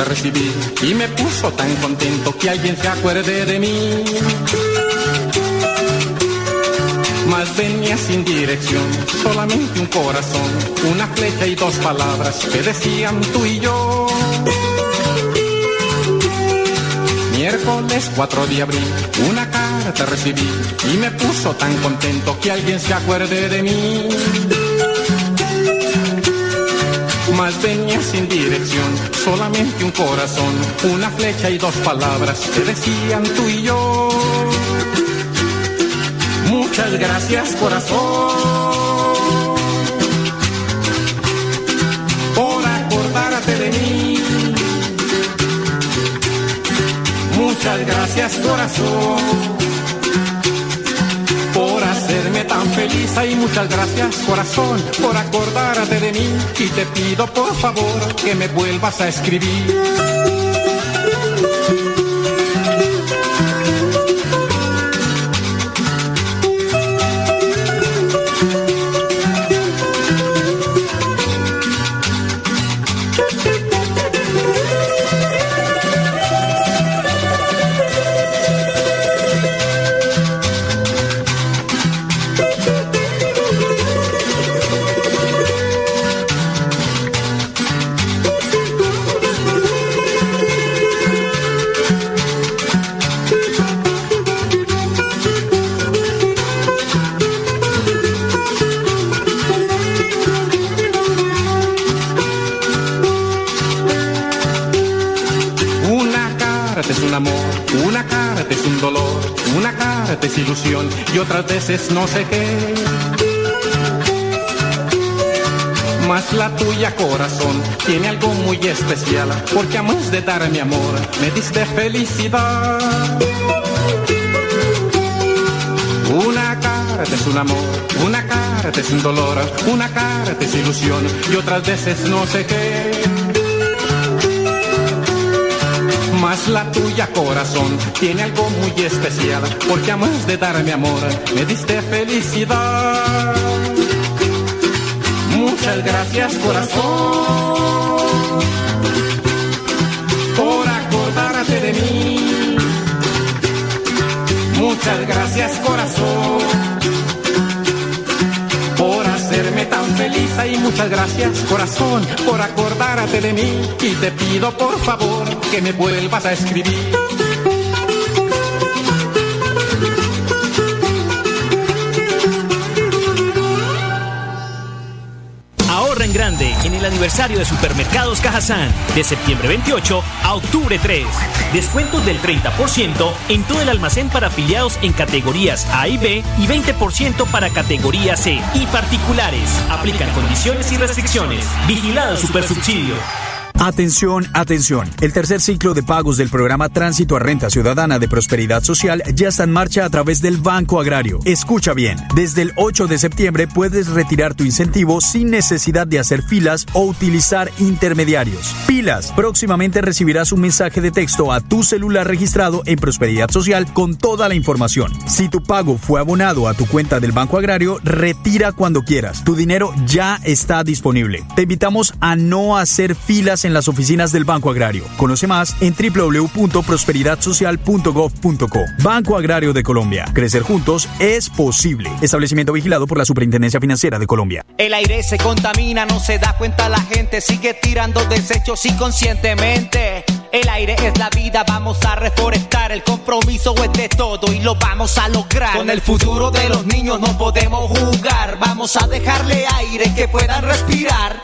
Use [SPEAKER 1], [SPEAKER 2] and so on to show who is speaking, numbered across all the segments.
[SPEAKER 1] Y me puso tan contento que alguien se acuerde de mí. Mas venía sin dirección, solamente un corazón, una flecha y dos palabras que decían tú y yo. Miércoles 4 de abril, una carta recibí y me puso tan contento que alguien se acuerde de mí más venía sin dirección, solamente un corazón, una flecha y dos palabras que decían tú y yo. Muchas gracias corazón por acordarte de mí. Muchas gracias corazón y muchas gracias corazón por acordarte de mí y te pido por favor que me vuelvas a escribir. No sé qué. Mas la tuya corazón tiene algo muy especial, porque a más de dar mi amor me diste felicidad. Una carta es un amor, una carta es un dolor, una carta es ilusión y otras veces no sé qué. La tuya corazón tiene algo muy especial, porque a más de darme amor, me diste felicidad. Muchas gracias corazón, por acordarte de mí. Muchas gracias corazón tan feliz y muchas gracias corazón por acordarte de mí y te pido por favor que me vuelvas a escribir.
[SPEAKER 2] El aniversario de Supermercados Cajazán de septiembre 28 a octubre 3. Descuentos del 30% en todo el almacén para afiliados en categorías A y B y 20% para categoría C y particulares. Aplican condiciones y restricciones. Vigilado Supersubsidio.
[SPEAKER 3] Atención, atención. El tercer ciclo de pagos del programa Tránsito a Renta Ciudadana de Prosperidad Social ya está en marcha a través del Banco Agrario. Escucha bien, desde el 8 de septiembre puedes retirar tu incentivo sin necesidad de hacer filas o utilizar intermediarios. Pilas, próximamente recibirás un mensaje de texto a tu celular registrado en Prosperidad Social con toda la información. Si tu pago fue abonado a tu cuenta del Banco Agrario, retira cuando quieras. Tu dinero ya está disponible. Te invitamos a no hacer filas en
[SPEAKER 4] en las oficinas del Banco Agrario. Conoce más en www.prosperidadsocial.gov.co. Banco Agrario de Colombia. Crecer juntos es posible. Establecimiento vigilado por la Superintendencia Financiera de Colombia.
[SPEAKER 5] El aire se contamina, no se da cuenta la gente, sigue tirando desechos inconscientemente. El aire es la vida, vamos a reforestar. El compromiso es de todo y lo vamos a lograr. Con el futuro de los niños no podemos jugar. Vamos a dejarle aire que puedan respirar.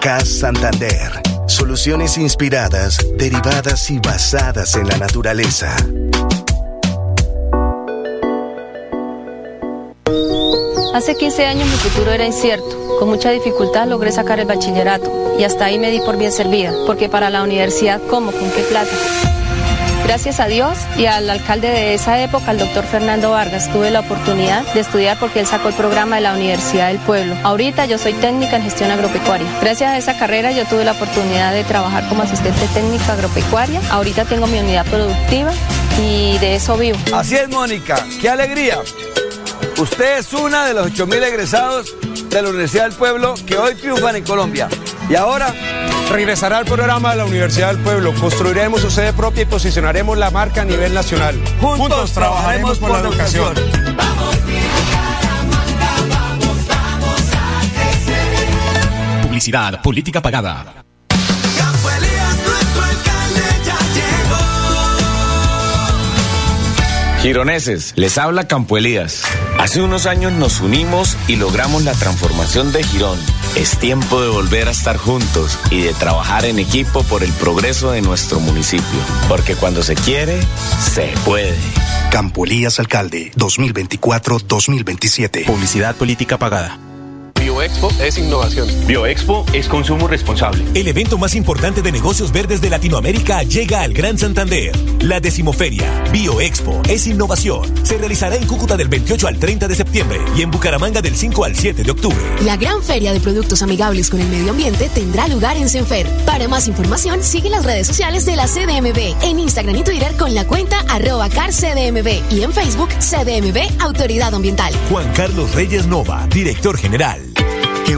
[SPEAKER 6] CAS Santander. Soluciones inspiradas, derivadas y basadas en la naturaleza.
[SPEAKER 7] Hace 15 años mi futuro era incierto. Con mucha dificultad logré sacar el bachillerato y hasta ahí me di por bien servida, porque para la universidad, ¿cómo? ¿Con qué plata? Gracias a Dios y al alcalde de esa época, el doctor Fernando Vargas, tuve la oportunidad de estudiar porque él sacó el programa de la Universidad del Pueblo. Ahorita yo soy técnica en gestión agropecuaria. Gracias a esa carrera yo tuve la oportunidad de trabajar como asistente técnica agropecuaria. Ahorita tengo mi unidad productiva y de eso vivo.
[SPEAKER 8] Así es, Mónica. ¡Qué alegría! Usted es una de los 8.000 egresados de la Universidad del Pueblo que hoy triunfan en Colombia. Y ahora
[SPEAKER 9] regresará al programa de la Universidad del Pueblo. Construiremos su sede propia y posicionaremos la marca a nivel nacional.
[SPEAKER 8] Juntos, trabajaremos por, la educación.
[SPEAKER 10] Publicidad, política pagada.
[SPEAKER 11] Gironeses, les habla Campo Elías. Hace unos años nos unimos y logramos la transformación de Girón. Es tiempo de volver a estar juntos y de trabajar en equipo por el progreso de nuestro municipio. Porque cuando se quiere, se puede.
[SPEAKER 6] Campo Elías Alcalde, 2024-2027.
[SPEAKER 10] Publicidad política pagada.
[SPEAKER 12] Bioexpo es innovación.
[SPEAKER 13] Bioexpo es consumo responsable.
[SPEAKER 14] El evento más importante de negocios verdes de Latinoamérica llega al Gran Santander. La decimoferia Bioexpo es innovación. Se realizará en Cúcuta del 28 al 30 de septiembre y en Bucaramanga del 5 al 7 de octubre.
[SPEAKER 15] La gran feria de productos amigables con el medio ambiente tendrá lugar en Senfer. Para más información, sigue las redes sociales de la CDMB en Instagram y Twitter con la cuenta arroba carcdmb y en Facebook CDMB Autoridad Ambiental.
[SPEAKER 14] Juan Carlos Reyes Nova, director general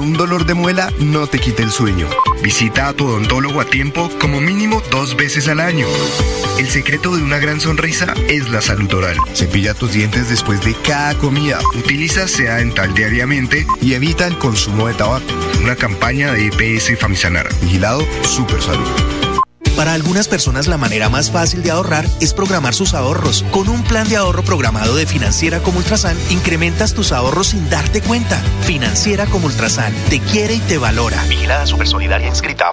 [SPEAKER 16] un dolor de muela no te quite el sueño. Visita a tu odontólogo a tiempo como mínimo dos veces al año. El secreto de una gran sonrisa es la salud oral. Cepilla tus dientes después de cada comida. Utiliza sea dental diariamente y evita el consumo de tabaco. Una campaña de EPS Famisanar. Vigilado Super Salud.
[SPEAKER 17] Para algunas personas la manera más fácil de ahorrar es programar sus ahorros. Con un plan de ahorro programado de Financiera como Ultrasan, incrementas tus ahorros sin darte cuenta. Financiera como Ultrasan te quiere y te valora.
[SPEAKER 18] Vigilada Supersolidaria inscrita a.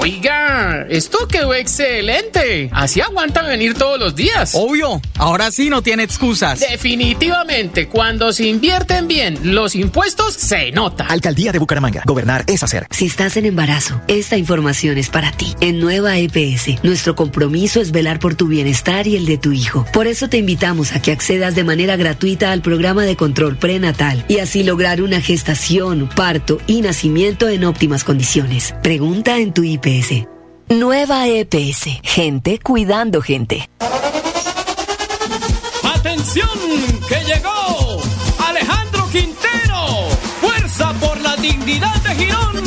[SPEAKER 19] Oiga, esto quedó excelente. Así aguanta venir todos los días.
[SPEAKER 20] Obvio, ahora sí no tiene excusas.
[SPEAKER 19] Definitivamente, cuando se invierten bien los impuestos, se nota.
[SPEAKER 21] Alcaldía de Bucaramanga. Gobernar es hacer.
[SPEAKER 22] Si estás en embarazo, esta información es para ti. En Nueva EPS, nuestro compromiso es velar por tu bienestar y el de tu hijo. Por eso te invitamos a que accedas de manera gratuita al programa de control prenatal y así lograr una gestación, parto y nacimiento en óptimas condiciones. Pregunta en tu IPS Nueva EPS. Gente cuidando gente.
[SPEAKER 23] ¡Atención! ¡Que llegó! Alejandro Quintero. Fuerza por la dignidad de Girón.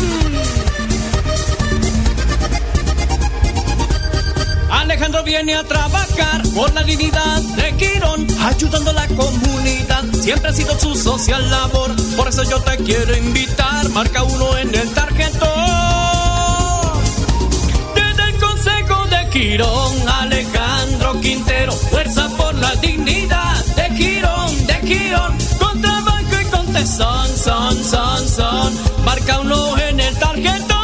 [SPEAKER 23] Alejandro viene a trabajar por la dignidad de Quirón, ayudando a la comunidad. Siempre ha sido su social labor. Por eso yo te quiero invitar. Marca uno en el tarjetón. Girón,
[SPEAKER 24] Alejandro Quintero, fuerza por la dignidad de Girón, de Girón, con banco y con tesón,
[SPEAKER 23] son, son, son, marca un ojo en el tarjetón.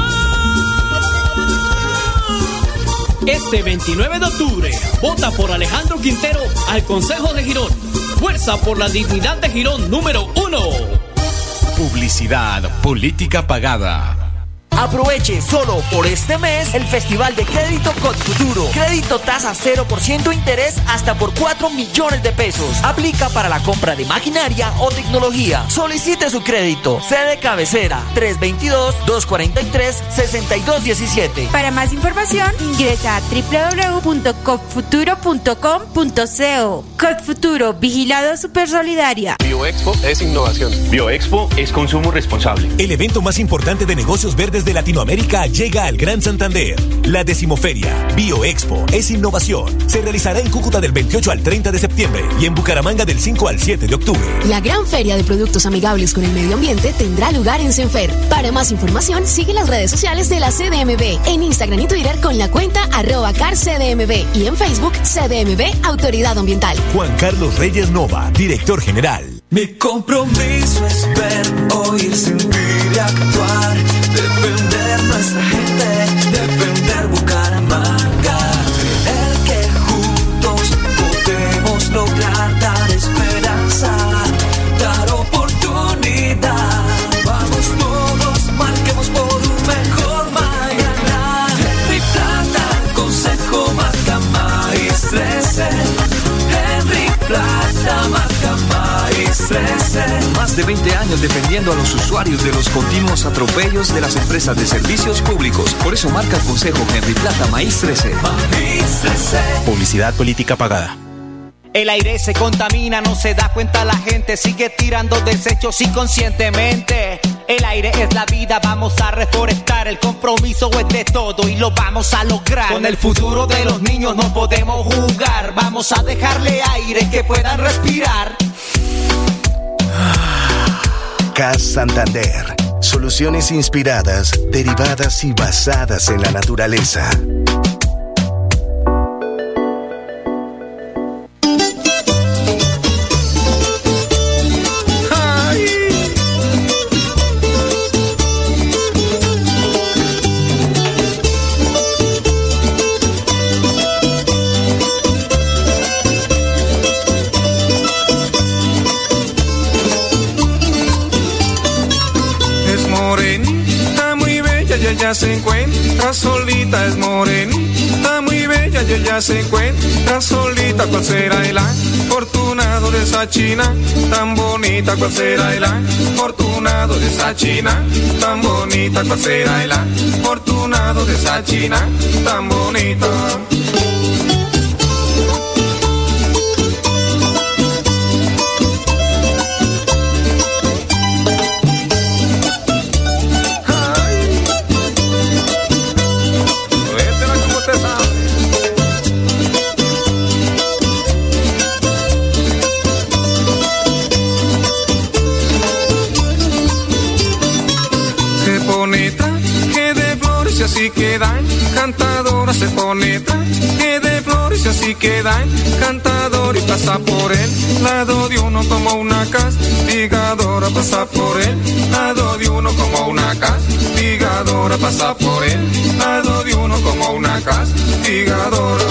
[SPEAKER 23] Este 29 de octubre, vota por Alejandro Quintero al Consejo de Girón. Fuerza por la dignidad de Girón número uno.
[SPEAKER 10] Publicidad, política pagada.
[SPEAKER 25] Aproveche solo por este mes el Festival de Crédito Futuro. Crédito tasa 0% interés hasta por 4 millones de pesos. Aplica para la compra de maquinaria o tecnología. Solicite su crédito. Sede cabecera 322-243-6217.
[SPEAKER 26] Para más información ingresa a www.cofuturo.com.co. Futuro, vigilado super solidaria.
[SPEAKER 12] Bioexpo es innovación.
[SPEAKER 13] Bioexpo es consumo responsable.
[SPEAKER 14] El evento más importante de negocios verdes de Latinoamérica llega al Gran Santander. La decimoferia Bioexpo es innovación. Se realizará en Cúcuta del 28 al 30 de septiembre y en Bucaramanga del 5 al 7 de octubre.
[SPEAKER 15] La gran feria de productos amigables con el medio ambiente tendrá lugar en Senfer. Para más información, sigue las redes sociales de la CDMB en Instagram y Twitter con la cuenta arroba carcdmb y en Facebook CDMB Autoridad Ambiental.
[SPEAKER 14] Juan Carlos Reyes Nova, director general.
[SPEAKER 23] Mi compromiso es ver, oír, sentir y actuar
[SPEAKER 27] a los usuarios de los continuos atropellos de las empresas de servicios públicos. Por eso marca el Consejo Henry Plata Maíz 13.
[SPEAKER 23] Maíz 13.
[SPEAKER 21] Publicidad política pagada.
[SPEAKER 5] El aire se contamina, no se da cuenta la gente, sigue tirando desechos inconscientemente. El aire es la vida, vamos a reforestar, el compromiso es de todo y lo vamos a lograr. Con el futuro de los niños no podemos jugar, vamos a dejarle aire que puedan respirar.
[SPEAKER 6] CAS Santander. Soluciones inspiradas, derivadas y basadas en la naturaleza.
[SPEAKER 28] Esa china tan bonita? ¿Cuál será el afortunado de esa china tan bonita? ¿Cuál será el afortunado de esa china tan bonita? Pasa por el lado de uno como una castigadora. Pasa por el lado de uno como una castigadora. Pasa por el lado de uno como una castigadora.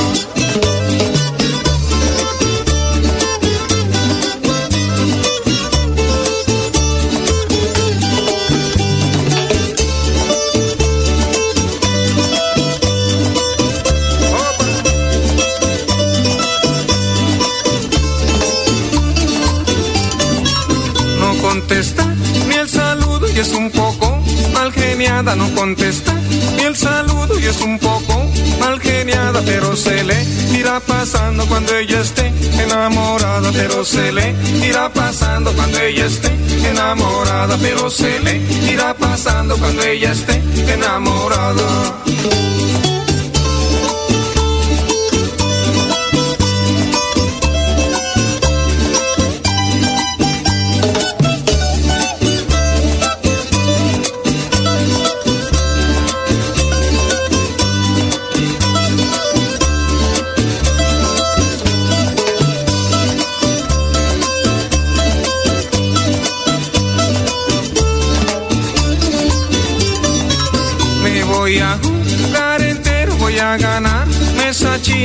[SPEAKER 28] No contesta ni el saludo y es un poco mal geniada, pero se le irá pasando cuando ella esté enamorada, pero se le irá pasando cuando ella esté enamorada, pero se le irá pasando cuando ella esté enamorada.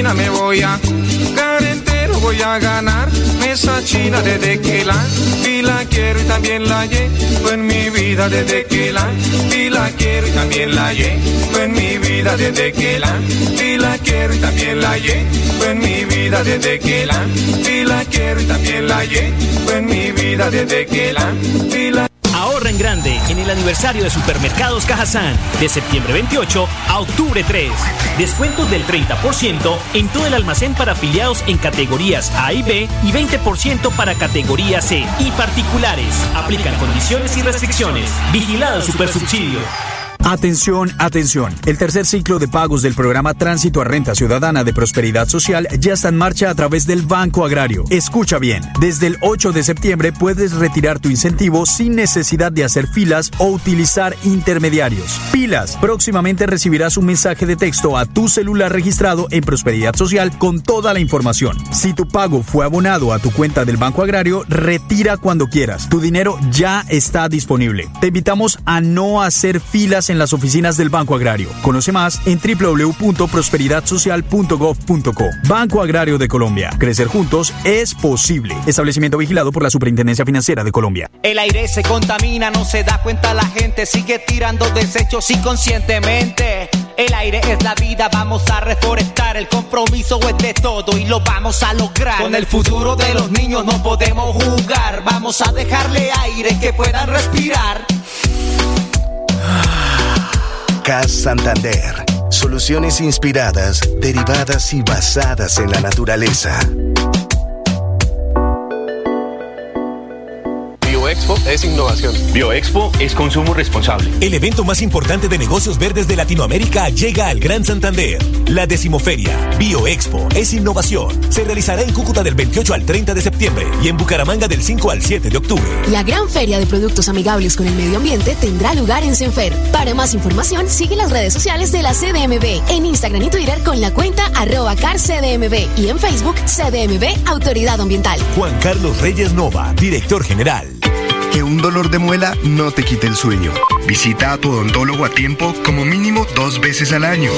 [SPEAKER 28] China me voy a jugar entero, voy a ganar. Mesa china desde que la vi la quiero y también la llevo en mi vida desde que la vi la quiero y también la llevo en mi vida desde que la vi la quiero y también la llevo en mi vida desde que la vi la quiero y también la llevo en mi vida desde que la vi la
[SPEAKER 2] Ahorra en grande en el aniversario de Supermercados Cajazán de septiembre 28 a octubre 3. Descuentos del 30% en todo el almacén para afiliados en categorías A y B y 20% para categoría C y particulares. Aplican condiciones y restricciones. Vigilado Supersubsidio.
[SPEAKER 3] Atención, atención. El tercer ciclo de pagos del programa Tránsito a Renta Ciudadana de Prosperidad Social ya está en marcha a través del Banco Agrario. Escucha bien, desde el 8 de septiembre puedes retirar tu incentivo sin necesidad de hacer filas o utilizar intermediarios. Pilas, próximamente recibirás un mensaje de texto a tu celular registrado en Prosperidad Social con toda la información. Si tu pago fue abonado a tu cuenta del Banco Agrario, retira cuando quieras. Tu dinero ya está disponible. Te invitamos a no hacer filas en las oficinas del Banco Agrario. Conoce más en www.prosperidadsocial.gov.co. Banco Agrario de Colombia. Crecer juntos es posible. Establecimiento vigilado por la Superintendencia Financiera de Colombia.
[SPEAKER 5] El aire se contamina, no se da cuenta la gente, sigue tirando desechos inconscientemente. El aire es la vida, vamos a reforestar. El compromiso es de todo y lo vamos a lograr. Con el futuro de los niños no podemos jugar. Vamos a dejarle aire que puedan respirar.
[SPEAKER 6] CAS Santander. Soluciones inspiradas, derivadas y basadas en la naturaleza.
[SPEAKER 12] Bioexpo es innovación.
[SPEAKER 13] Bioexpo es consumo responsable.
[SPEAKER 14] El evento más importante de negocios verdes de Latinoamérica llega al Gran Santander. La decimoferia Bioexpo es innovación. Se realizará en Cúcuta del 28 al 30 de septiembre y en Bucaramanga del 5 al 7 de octubre.
[SPEAKER 15] La gran feria de productos amigables con el medio ambiente tendrá lugar en Senfer. Para más información, sigue las redes sociales de la CDMB en Instagram y Twitter con la cuenta arroba carcdmb y en Facebook CDMB Autoridad Ambiental.
[SPEAKER 14] Juan Carlos Reyes Nova, director general.
[SPEAKER 16] Que un dolor de muela no te quite el sueño. Visita a tu odontólogo a tiempo como mínimo dos veces al año.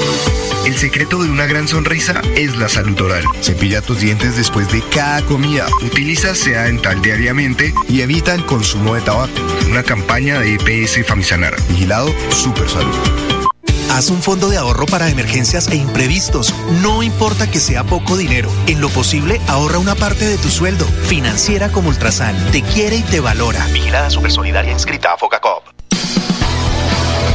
[SPEAKER 16] El secreto de una gran sonrisa es la salud oral. Cepilla tus dientes después de cada comida. Utiliza sea dental diariamente y evita el consumo de tabaco. Una campaña de EPS Famisanar. Vigilado Super Salud.
[SPEAKER 17] Haz un fondo de ahorro para emergencias e imprevistos. No importa que sea poco dinero. En lo posible, ahorra una parte de tu sueldo. Financiera como Ultrasan. Te quiere y te valora.
[SPEAKER 18] Vigilada Supersolidaria inscrita a Focacop.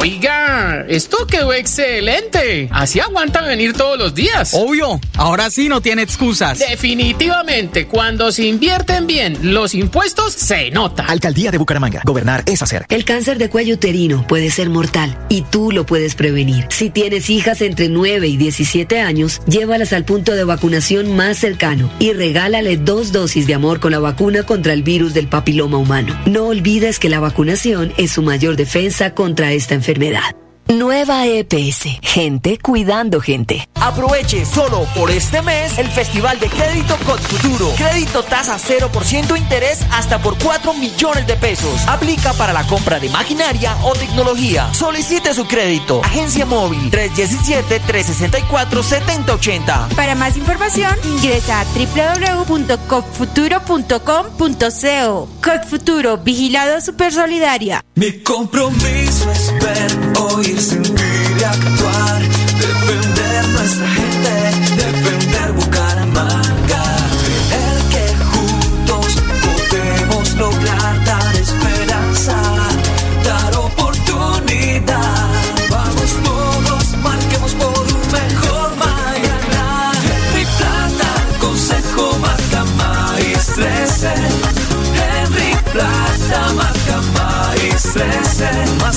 [SPEAKER 19] Oiga, esto quedó excelente. Así aguantan venir todos los días.
[SPEAKER 20] Obvio, ahora sí no tiene excusas.
[SPEAKER 19] Definitivamente, cuando se invierten bien los impuestos, se nota.
[SPEAKER 17] Alcaldía de Bucaramanga. Gobernar es hacer.
[SPEAKER 22] El cáncer de cuello uterino puede ser mortal y tú lo puedes prevenir. Si tienes hijas entre 9 y 17 años, llévalas al punto de vacunación más cercano y regálale dos dosis de amor con la vacuna contra el virus del papiloma humano. No olvides que la vacunación es su mayor defensa contra esta enfermedad enfermedad. Nueva EPS. Gente cuidando gente.
[SPEAKER 25] Aproveche solo por este mes el Festival de Crédito Futuro. Crédito tasa 0% interés hasta por 4 millones de pesos. Aplica para la compra de maquinaria o tecnología. Solicite su crédito. Agencia móvil 317-364-7080.
[SPEAKER 26] Para más información, ingresa a www.copfuturo.com.co. Copfuturo, vigilado supersolidaria.
[SPEAKER 23] Mi compromiso es ver, oír, sentir y actuar. Defender nuestra gente,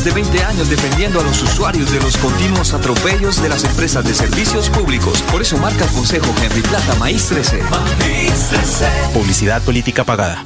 [SPEAKER 29] de 20 años defendiendo a los usuarios de los continuos atropellos de las empresas de servicios públicos. Por eso marca el consejo Henry Plata Maíz 13. Maíz 13.
[SPEAKER 21] Publicidad política pagada.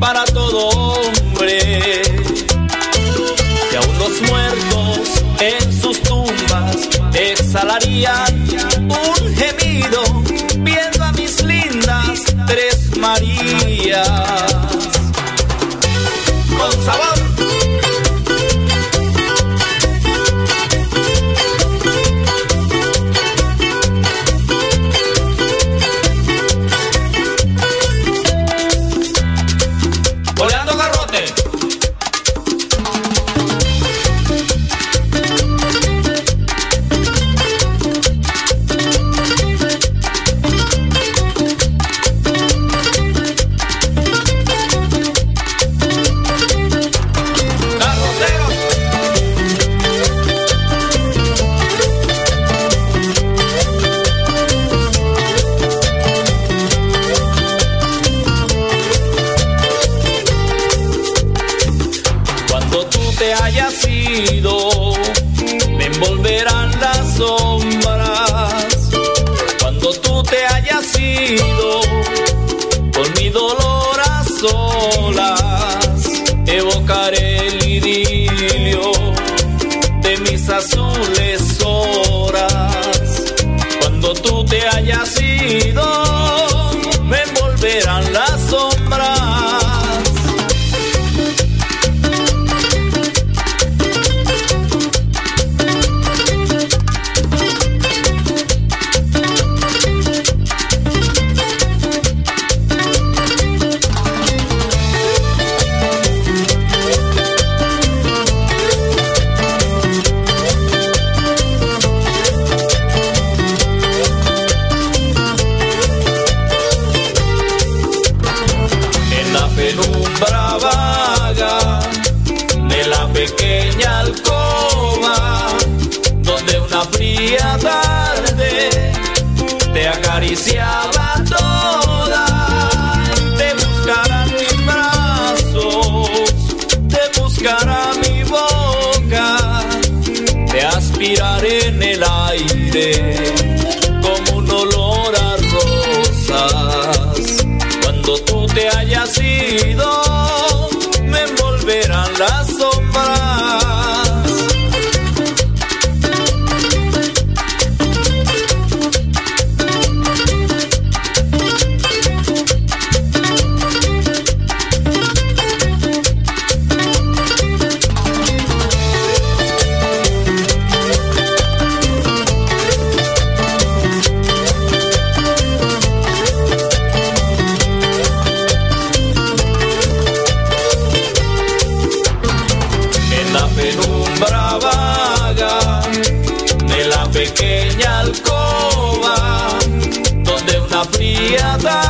[SPEAKER 30] para todo hombre. querido. piada.